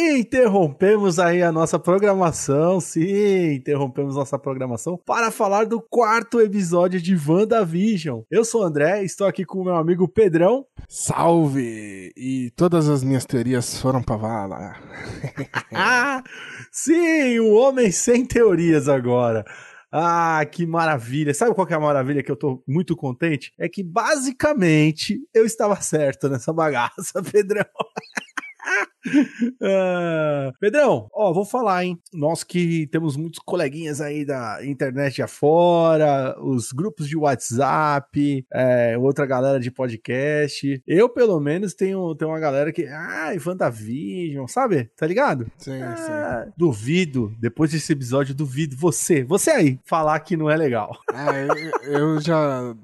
Interrompemos aí a nossa programação, sim, interrompemos nossa programação para falar do quarto episódio de WandaVision. Eu sou o André, estou aqui com o meu amigo Pedrão. Salve! E todas as minhas teorias foram pra vala. sim, o homem sem teorias agora. Ah, que maravilha. Sabe qual que é a maravilha que eu tô muito contente? É que basicamente eu estava certo nessa bagaça, Pedrão. Uh, Pedrão, ó, vou falar, hein? Nós que temos muitos coleguinhas aí da internet afora, os grupos de WhatsApp, é, outra galera de podcast. Eu, pelo menos, tenho, tenho uma galera que. Ai, Fantavision, sabe? Tá ligado? Sim, ah, sim. Duvido, depois desse episódio, duvido você, você aí, falar que não é legal. Ah, eu, eu já.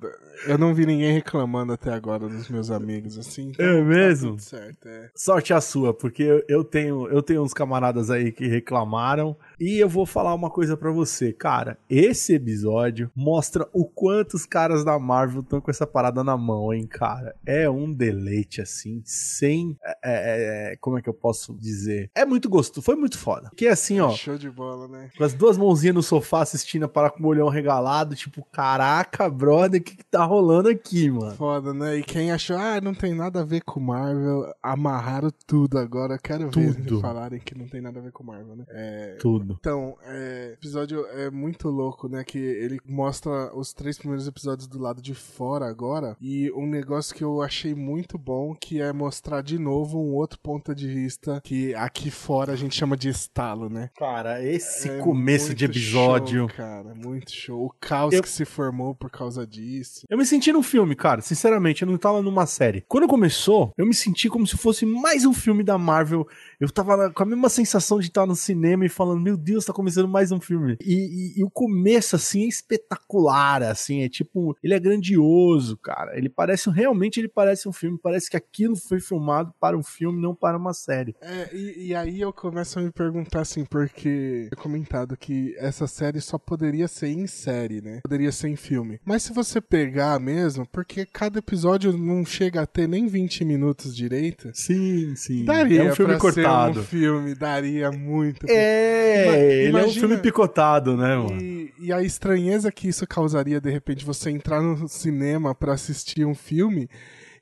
Eu não vi ninguém reclamando até agora dos meus amigos, assim. Então é mesmo? Tá certo, é. Sorte a sua, porque eu tenho, eu tenho uns camaradas aí que reclamaram e eu vou falar uma coisa para você, cara. Esse episódio mostra o quanto os caras da Marvel estão com essa parada na mão, hein, cara. É um deleite, assim, sem. É, é, é, como é que eu posso dizer? É muito gostoso, foi muito foda. Que assim, ó. Show de bola, né? Com as duas mãozinhas no sofá assistindo para com o olhão regalado, tipo, caraca, brother, o que, que tá rolando aqui, mano? Foda, né? E quem achou, ah, não tem nada a ver com Marvel, amarraram tudo agora. Quero ver tudo. falarem que não tem nada a ver com Marvel, né? É... Tudo Então, é, o episódio é muito louco, né? Que ele mostra os três primeiros episódios do lado de fora agora. E um negócio que eu achei muito bom, que é mostrar de novo um outro ponto de vista que aqui fora a gente chama de estalo, né? Cara, esse é começo de episódio. Show, cara, muito show. O caos eu... que se formou por causa disso. Eu me senti num filme, cara. Sinceramente, eu não tava numa série. Quando começou, eu me senti como se fosse mais um filme da Marvel. Eu tava com a mesma sensação de estar no cinema e falando, meu Deus, tá começando mais um filme. E, e, e, o começo, assim, é espetacular, assim, é tipo, ele é grandioso, cara. Ele parece, realmente ele parece um filme, parece que aquilo foi filmado para um filme, não para uma série. É, e, e aí eu começo a me perguntar, assim, porque eu comentado que essa série só poderia ser em série, né? Poderia ser em filme. Mas se você pegar mesmo, porque cada episódio não chega a ter nem 20 minutos direito. Sim, sim. Daria é um filme cortado. um filme, daria muito. É, ele Imagina, é um filme picotado, né, mano? E, e, a estranheza que isso causaria, de repente, você entrar no cinema para assistir um filme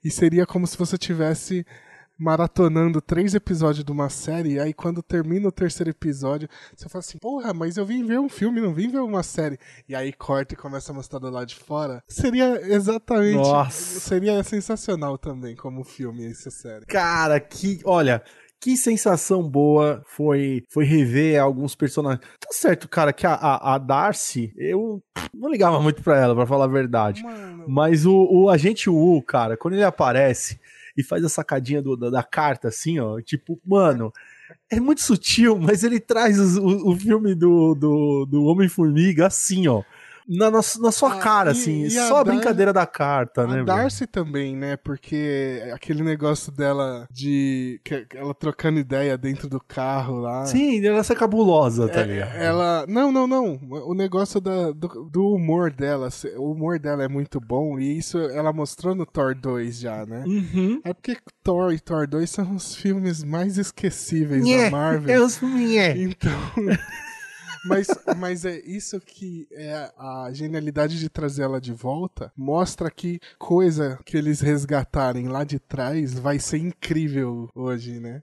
e seria como se você tivesse maratonando três episódios de uma série, e aí quando termina o terceiro episódio, você fala assim, porra, mas eu vim ver um filme, não vim ver uma série. E aí corta e começa a mostrar do lado de fora. Seria exatamente. Nossa. Seria sensacional também como filme essa série. Cara, que. Olha, que sensação boa foi foi rever alguns personagens. Tá certo, cara, que a, a, a Darcy, eu não ligava muito pra ela, pra falar a verdade. Mano. Mas o, o agente Wu, cara, quando ele aparece e faz a sacadinha do, da, da, carta, assim, ó, tipo, mano. É muito sutil, mas ele traz o, o, o filme do, do, do Homem-Formiga assim, ó na, na, na sua ah, cara, assim. E só a, a brincadeira da carta, a né? A Darcy também, né? Porque aquele negócio dela de. ela trocando ideia dentro do carro lá. Sim, ela é cabulosa, tá é, ligado? Ela. Não, não, não. O negócio da, do, do, humor dela. O humor dela é muito bom. E isso ela mostrou no Thor 2 já, né? Uhum. É porque Thor e Thor 2 são os filmes mais esquecíveis yeah, da Marvel. É os yeah. Então. Mas, mas é isso que é a genialidade de trazer ela de volta. Mostra que coisa que eles resgatarem lá de trás vai ser incrível hoje, né?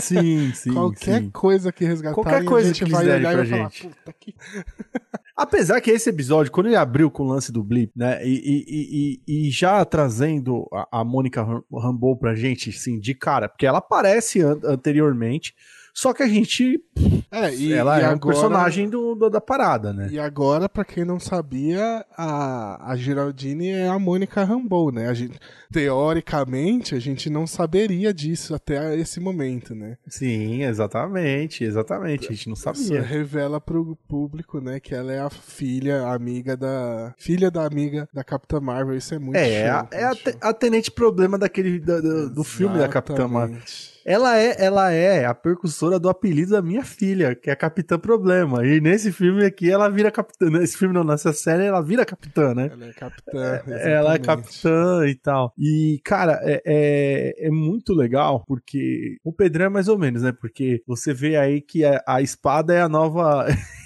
Sim, sim. Qualquer sim. coisa que resgatarem, Qualquer coisa a gente que vai olhar e vai gente. falar, puta que. Apesar que esse episódio, quando ele abriu com o lance do Blip, né, e, e, e, e já trazendo a, a Mônica Rambeau pra gente, assim, de cara, porque ela aparece an anteriormente, só que a gente. É, e, ela e é agora, um personagem do, do, da parada, né? E agora, para quem não sabia, a, a Geraldine é a Mônica Rambeau, né? A gente, teoricamente, a gente não saberia disso até esse momento, né? Sim, exatamente, exatamente. A gente não sabia. Isso revela pro público, né, que ela é a filha, amiga da. Filha da amiga da Capitã Marvel. Isso é muito É, show, é, a, é a, tenente problema daquele do, do filme da Capitã Marvel. Ela é, ela é a percussora do apelido da minha filha, que é a Capitã Problema. E nesse filme aqui ela vira capitã. Nesse filme não, nessa série ela vira capitã, né? Ela é capitã. É, ela é capitã e tal. E, cara, é, é, é, muito legal porque o Pedrão é mais ou menos, né? Porque você vê aí que a, a espada é a nova.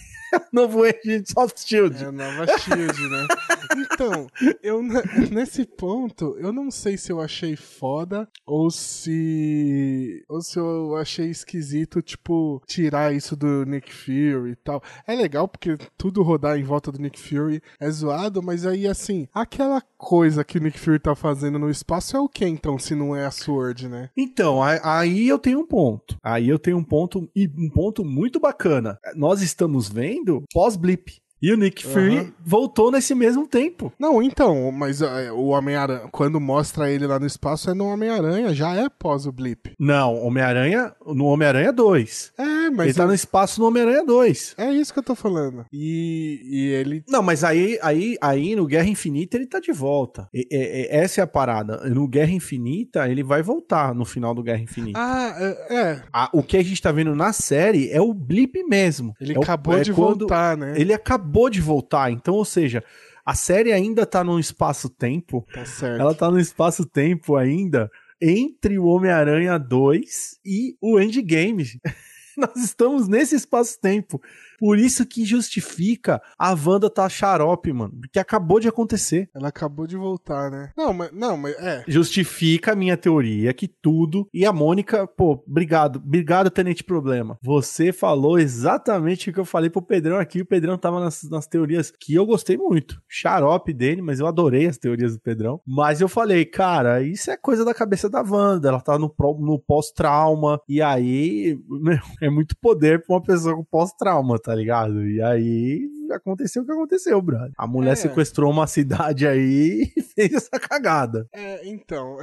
novo Agent of Shield. É a nova Shield, né? Então, eu nesse ponto, eu não sei se eu achei foda ou se ou se eu achei esquisito, tipo, tirar isso do Nick Fury e tal. É legal porque tudo rodar em volta do Nick Fury é zoado, mas aí assim, aquela coisa que o Nick Fury tá fazendo no espaço é o que então, se não é a Sword, né? Então, aí eu tenho um ponto. Aí eu tenho um ponto e um ponto muito bacana. Nós estamos vendo pós-blip. E o Nick Fury uhum. voltou nesse mesmo tempo. Não, então, mas uh, o Homem-Aranha, quando mostra ele lá no espaço, é no Homem-Aranha, já é pós o blip. Não, Homem-Aranha, no Homem-Aranha 2. É, mas. Ele tá no espaço no Homem-Aranha 2. É isso que eu tô falando. E, e ele. Não, mas aí, aí, aí no Guerra Infinita ele tá de volta. E, e, essa é a parada. No Guerra Infinita ele vai voltar no final do Guerra Infinita. Ah, é. é. A, o que a gente tá vendo na série é o blip mesmo. Ele é acabou o, é de voltar, né? Ele acabou acabou de voltar, então, ou seja, a série ainda tá num espaço-tempo. Tá certo. Ela tá num espaço-tempo ainda entre o Homem-Aranha 2 e o Endgame. Nós estamos nesse espaço-tempo. Por isso que justifica a Wanda tá xarope, mano. Porque acabou de acontecer. Ela acabou de voltar, né? Não, mas, não, mas é. Justifica a minha teoria que tudo. E a Mônica, pô, obrigado. Obrigado, Tenente Problema. Você falou exatamente o que eu falei pro Pedrão aqui. O Pedrão tava nas, nas teorias que eu gostei muito. Xarope dele, mas eu adorei as teorias do Pedrão. Mas eu falei, cara, isso é coisa da cabeça da Wanda. Ela tá no, no pós-trauma. E aí, meu, é muito poder pra uma pessoa com pós-trauma, tá ligado? E aí aconteceu o que aconteceu, brother. A mulher é. sequestrou uma cidade aí e fez essa cagada. É, então.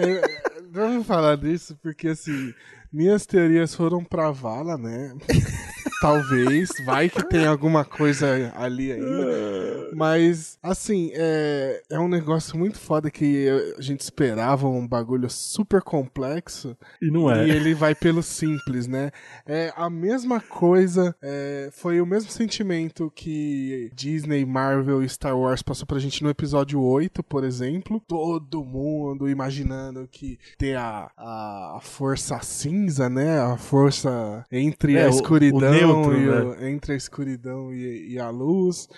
Vamos falar disso porque assim. Minhas teorias foram pra vala, né? Talvez, vai que tem alguma coisa ali ainda. Mas, assim, é, é um negócio muito foda que a gente esperava um bagulho super complexo. E não é. E ele vai pelo simples, né? É a mesma coisa, é, foi o mesmo sentimento que Disney, Marvel e Star Wars passou pra gente no episódio 8, por exemplo. Todo mundo imaginando que ter a, a força cinza, né? A força entre é, a escuridão o, o e né? entre a escuridão e, e a luz.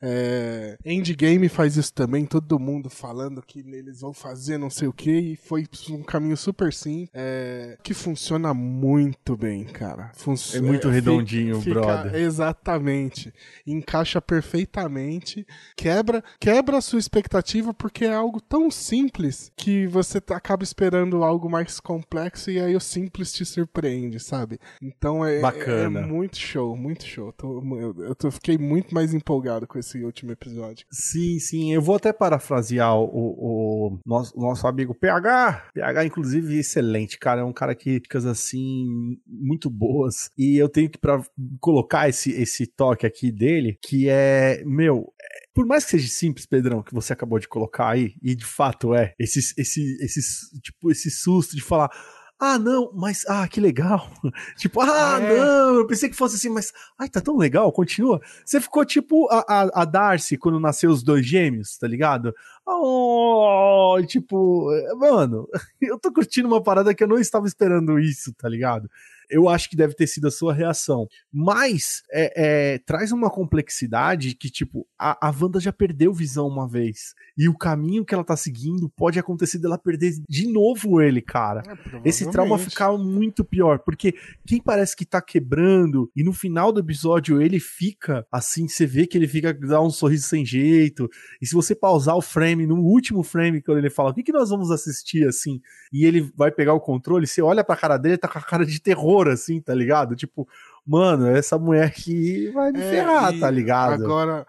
É, Endgame faz isso também, todo mundo falando que eles vão fazer não sei o que, e foi um caminho super sim, é, que funciona muito bem, cara. Fun é muito é, redondinho, fica, brother. Exatamente. Encaixa perfeitamente, quebra, quebra a sua expectativa porque é algo tão simples que você acaba esperando algo mais complexo e aí o simples te surpreende, sabe? Então é, Bacana. é muito show, muito show. Tô, eu, eu tô, fiquei muito mais empolgado com esse esse último episódio. Sim, sim. Eu vou até parafrasear o, o, nosso, nosso amigo PH. PH, inclusive, excelente, cara. É um cara que dicas assim muito boas. E eu tenho que pra colocar esse, esse toque aqui dele, que é, meu, por mais que seja simples, Pedrão, que você acabou de colocar aí, e de fato é, esse, esse, esse, tipo, esse susto de falar, ah, não, mas, ah, que legal. tipo, ah, é. não, eu pensei que fosse assim, mas, ai, tá tão legal, continua. Você ficou tipo a, a, a Darcy quando nasceu os dois gêmeos, tá ligado? Oh, tipo, mano, eu tô curtindo uma parada que eu não estava esperando isso, tá ligado? Eu acho que deve ter sido a sua reação. Mas é, é, traz uma complexidade que, tipo, a, a Wanda já perdeu visão uma vez. E o caminho que ela tá seguindo pode acontecer dela perder de novo ele, cara. É, Esse trauma ficar muito pior. Porque quem parece que tá quebrando e no final do episódio ele fica assim, você vê que ele fica dá um sorriso sem jeito. E se você pausar o frame, no último frame, quando ele fala, o que, que nós vamos assistir assim? E ele vai pegar o controle, você olha pra cara dele, tá com a cara de terror terror, assim, tá ligado? Tipo, mano, essa mulher aqui vai me é, ferrar, tá ligado? Agora,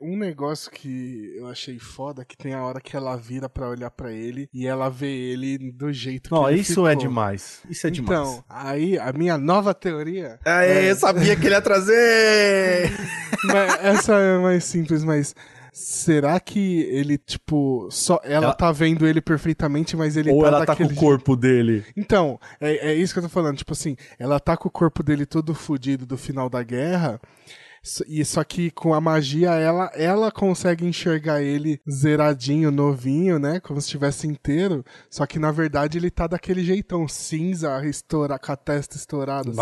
um negócio que eu achei foda que tem a hora que ela vira para olhar para ele e ela vê ele do jeito Não, que ele isso ficou. é demais. Isso é demais. Então, aí a minha nova teoria. é... eu sabia que ele ia trazer! essa é mais simples, mas será que ele, tipo, só ela, ela... tá vendo ele perfeitamente, mas ele Ou tá ela tá com o corpo dele? Então, é, é isso que eu tô falando. Tipo assim, ela tá com o corpo dele todo fudido do final da guerra. E só que com a magia ela ela consegue enxergar ele zeradinho, novinho, né? Como se estivesse inteiro. Só que na verdade ele tá daquele jeitão cinza, estoura, com a testa estourada. Assim.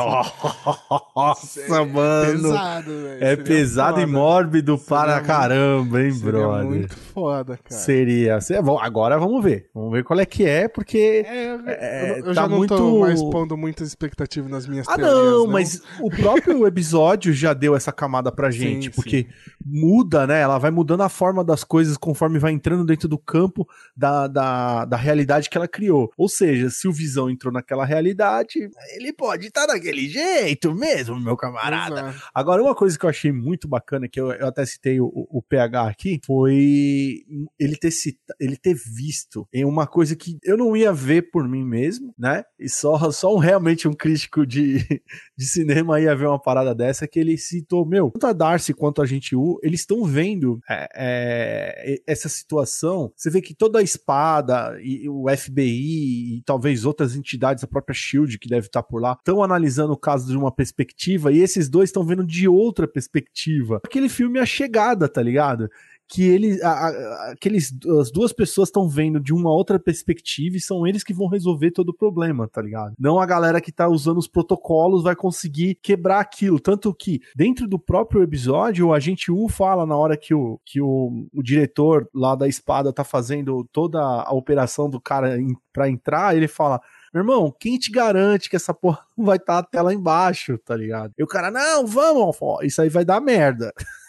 Nossa, é, mano. Pesado, velho. É pesado foda. e mórbido Seria para muito, caramba, hein, brother? muito foda, cara. Seria. Agora vamos ver. Vamos ver qual é que é, porque. É, eu, é, eu tá já não muito... tô mais pondo muitas expectativas nas minhas ah, teorias. Ah, não, não, mas o próprio episódio já deu essa camada camada pra gente, sim, porque sim. muda, né? Ela vai mudando a forma das coisas conforme vai entrando dentro do campo da, da, da realidade que ela criou. Ou seja, se o Visão entrou naquela realidade, ele pode estar tá daquele jeito mesmo, meu camarada. Exato. Agora, uma coisa que eu achei muito bacana, que eu, eu até citei o, o, PH aqui, foi ele ter, cita, ele ter visto em uma coisa que eu não ia ver por mim mesmo, né? E só, só um, realmente um crítico de, de cinema ia ver uma parada dessa, que ele citou, meu, tanto a Darcy quanto a gente U, eles estão vendo é, é, essa situação. Você vê que toda a espada e o FBI e talvez outras entidades, a própria Shield que deve estar por lá, estão analisando o caso de uma perspectiva e esses dois estão vendo de outra perspectiva. Aquele filme é A Chegada, tá ligado? Que ele, a, a, aqueles, as duas pessoas estão vendo de uma outra perspectiva e são eles que vão resolver todo o problema, tá ligado? Não a galera que tá usando os protocolos vai conseguir quebrar aquilo. Tanto que, dentro do próprio episódio, o agente U fala na hora que o, que o, o diretor lá da espada tá fazendo toda a operação do cara in, pra entrar, ele fala. Meu irmão, quem te garante que essa porra não vai estar tá até lá embaixo, tá ligado? E o cara, não, vamos, isso aí vai dar merda.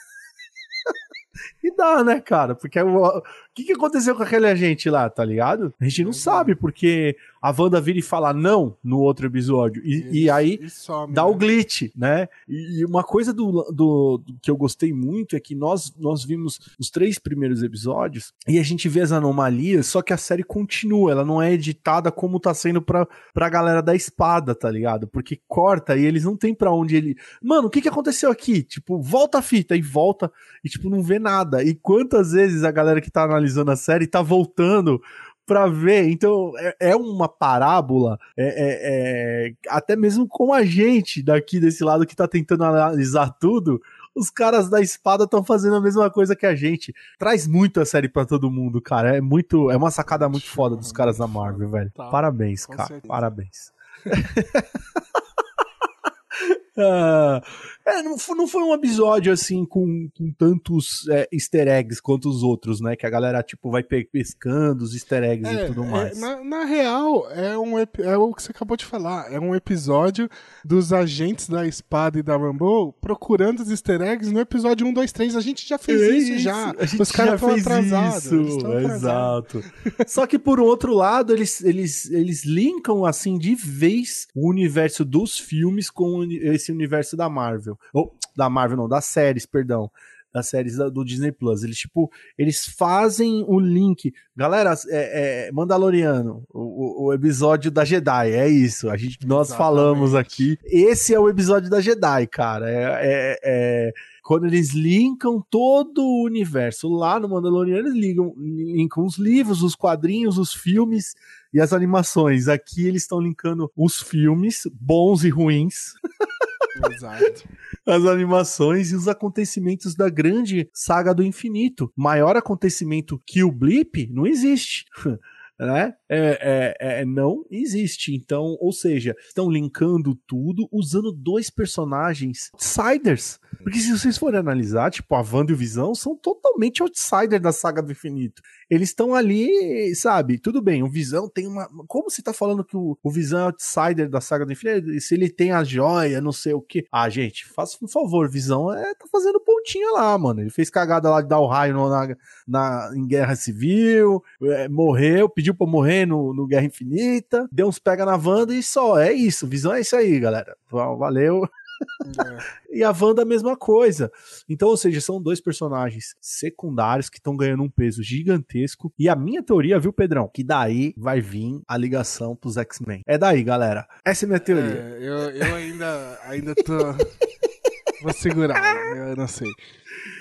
E dá, né, cara? Porque o, que, que aconteceu com aquele agente lá, tá ligado? A gente não sabe, porque a Wanda vira e fala não no outro episódio. E, e aí e some, dá né? o glitch, né? E, uma coisa do, do, do, que eu gostei muito é que nós, nós vimos os três primeiros episódios e a gente vê as anomalias, só que a série continua, ela não é editada como tá sendo pra, pra galera da espada, tá ligado? Porque corta e eles não tem pra onde ele. Mano, o que que aconteceu aqui? Tipo, volta a fita e volta e, tipo, não vê nada. E quantas vezes a galera que tá analisando a série tá voltando para ver. Então é, é uma parábola, é, é, é, até mesmo com a gente daqui desse lado que tá tentando analisar tudo. Os caras da espada estão fazendo a mesma coisa que a gente. Traz muito a série para todo mundo, cara. É muito, é uma sacada muito foda dos caras da Marvel, velho. Tá, Parabéns, cara. Certeza. Parabéns. ah, é, não, foi, não foi um episódio assim com, com tantos é, easter eggs quanto os outros, né? Que a galera, tipo, vai pescando os easter eggs é, e tudo é, mais. É, na, na, real, é, um, é o que você acabou de falar. É um episódio dos agentes da espada e da Rambo procurando os easter eggs no episódio 1, 2, 3. A gente já fez isso, isso, já. Os caras estão atrasados. Isso, exato. Só que por outro lado, eles, eles, eles linkam assim de vez o universo dos filmes com esse universo da Marvel. Marvel. Ou, da Marvel não, das séries, perdão. Das séries do Disney Plus. Eles, tipo, eles fazem o link. Galera, é, é Mandaloriano, o, o, episódio da Jedi, é isso. A gente, nós Exatamente. falamos aqui. Esse é o episódio da Jedi, cara. é, é, é quando eles linkam todo o universo. Lá no Mandaloriano, eles ligam, linkam os livros, os quadrinhos, os filmes e as animações. Aqui eles estão linkando os filmes, bons e ruins. Exato. As animações e os acontecimentos da grande saga do infinito. Maior acontecimento que o Blip não existe. né? É, é, é, não existe. Então, ou seja, estão linkando tudo usando dois personagens outsiders. Porque se vocês forem analisar, tipo, a Wanda e o Visão são totalmente outsiders da saga do infinito. Eles estão ali, sabe? Tudo bem, o Visão tem uma. Como você tá falando que o, o Visão é outsider da saga do infinito? Se ele tem a joia, não sei o que. Ah, gente, faça um favor, Visão é, tá fazendo pontinha lá, mano. Ele fez cagada lá de dar o raio na, na, em Guerra Civil, é, morreu, pediu pra morrer no, no Guerra Infinita, deu uns pega na Wanda e só. É isso, Visão é isso aí, galera. Valeu. É. e a Wanda a mesma coisa. Então, ou seja, são dois personagens secundários que estão ganhando um peso gigantesco. E a minha teoria, viu, Pedrão? Que daí vai vir a ligação pros X-Men. É daí, galera. Essa é a minha teoria. É, eu, eu ainda, ainda tô. Vou segurar, eu não sei.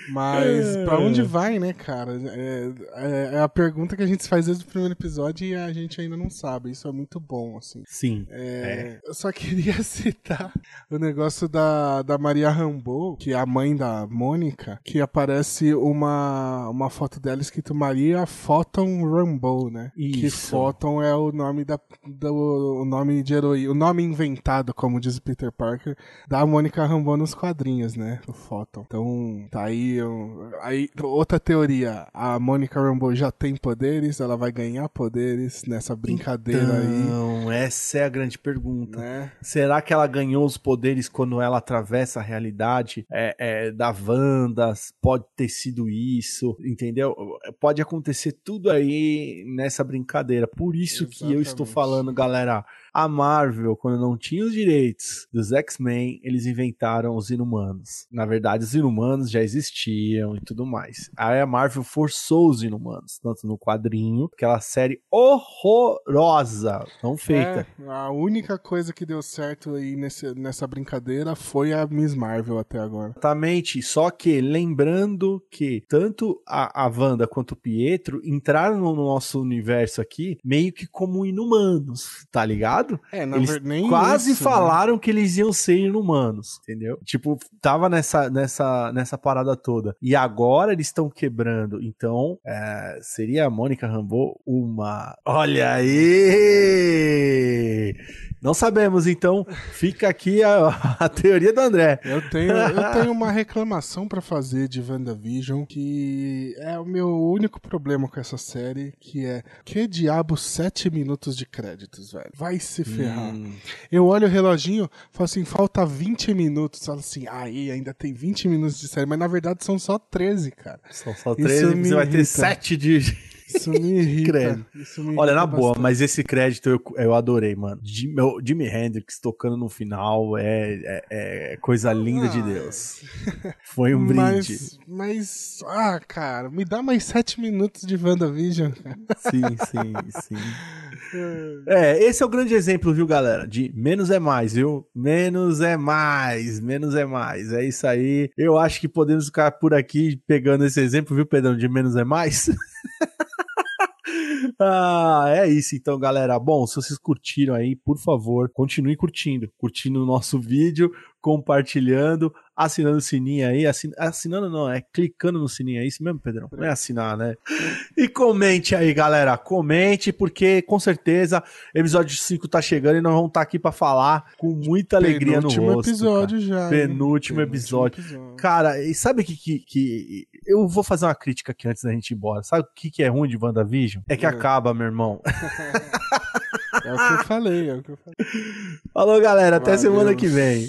Mas é. pra onde vai, né, cara? É, é, é, a pergunta que a gente faz desde o primeiro episódio e a gente ainda não sabe. Isso é muito bom, assim. Sim. É, é. Eu só queria citar o negócio da, da Maria Rambo, que é a mãe da Mônica, que aparece uma, uma foto dela escrito Maria Photon Rambo, né? Isso. Que Photon é o nome da, do, o nome de heroína, o nome inventado, como diz o Peter Parker, da Mônica Rambo nos quadrinhos, né? O Photon. Então, tá aí, aí outra teoria. A Mônica Rambo já tem poderes, ela vai ganhar poderes nessa brincadeira então, aí. Não, essa é a grande pergunta. Né? Será que ela ganhou os poderes quando ela atravessa a realidade é, é, da Wanda? Pode ter sido isso, entendeu? Pode acontecer tudo aí nessa brincadeira. Por isso Exatamente. que eu estou falando, galera. A Marvel, quando não tinha os direitos dos X-Men, eles inventaram os Inumanos. Na verdade, os Inumanos já existiam e tudo mais. Aí a Marvel forçou os Inumanos, tanto no quadrinho, aquela série horrorosa, não feita. É, a única coisa que deu certo aí nesse, nessa brincadeira foi a Miss Marvel até agora. Exatamente, só que lembrando que tanto a, a Wanda quanto o Pietro entraram no nosso universo aqui meio que como inumanos, tá ligado? Ligado? É, na eles verdade, quase isso, né? falaram né? que eles iam ser inumanos, entendeu? Tipo, tava nessa, nessa, nessa parada toda. E agora eles estão quebrando. Então, é, seria a Mônica Rambeau uma. Olha aí! Não sabemos, então fica aqui a, a teoria do André. Eu tenho, eu tenho uma reclamação para fazer de WandaVision, que é o meu único problema com essa série, que é que diabo sete minutos de créditos, velho? Vai se ferrar. Hum. Eu olho o reloginho, falo assim, falta 20 minutos. Falo assim, aí ainda tem 20 minutos de série, mas na verdade são só 13, cara. São só 13, você vai ter 7 de isso me irrita. Isso me Olha, na boa, mas esse crédito eu, eu adorei, mano. Jimmy, Jimi Hendrix tocando no final é, é, é coisa linda ah, de Deus. Foi um mas, brinde. Mas, ah, cara, me dá mais sete minutos de WandaVision. Sim, sim, sim. É, esse é o grande exemplo, viu, galera? De menos é mais, viu? Menos é mais, menos é mais. É isso aí. Eu acho que podemos ficar por aqui pegando esse exemplo, viu, Pedrão? De menos é mais. ah, é isso então, galera. Bom, se vocês curtiram aí, por favor, continue curtindo. Curtindo o nosso vídeo, compartilhando, assinando o sininho aí. Assin... Assinando não, é clicando no sininho. É isso mesmo, Pedrão? Não é assinar, né? E comente aí, galera. Comente, porque com certeza episódio 5 tá chegando e nós vamos estar tá aqui para falar com muita alegria no rosto. Penúltimo episódio já. Penúltimo, episódio. episódio. Cara, e sabe o que, que, que, Eu vou fazer uma crítica aqui antes da gente ir embora. Sabe o que, que é ruim de WandaVision? É que é. acaba, meu irmão. É o que eu falei, é o que eu falei. Falou, galera. Até Valeu. semana que vem.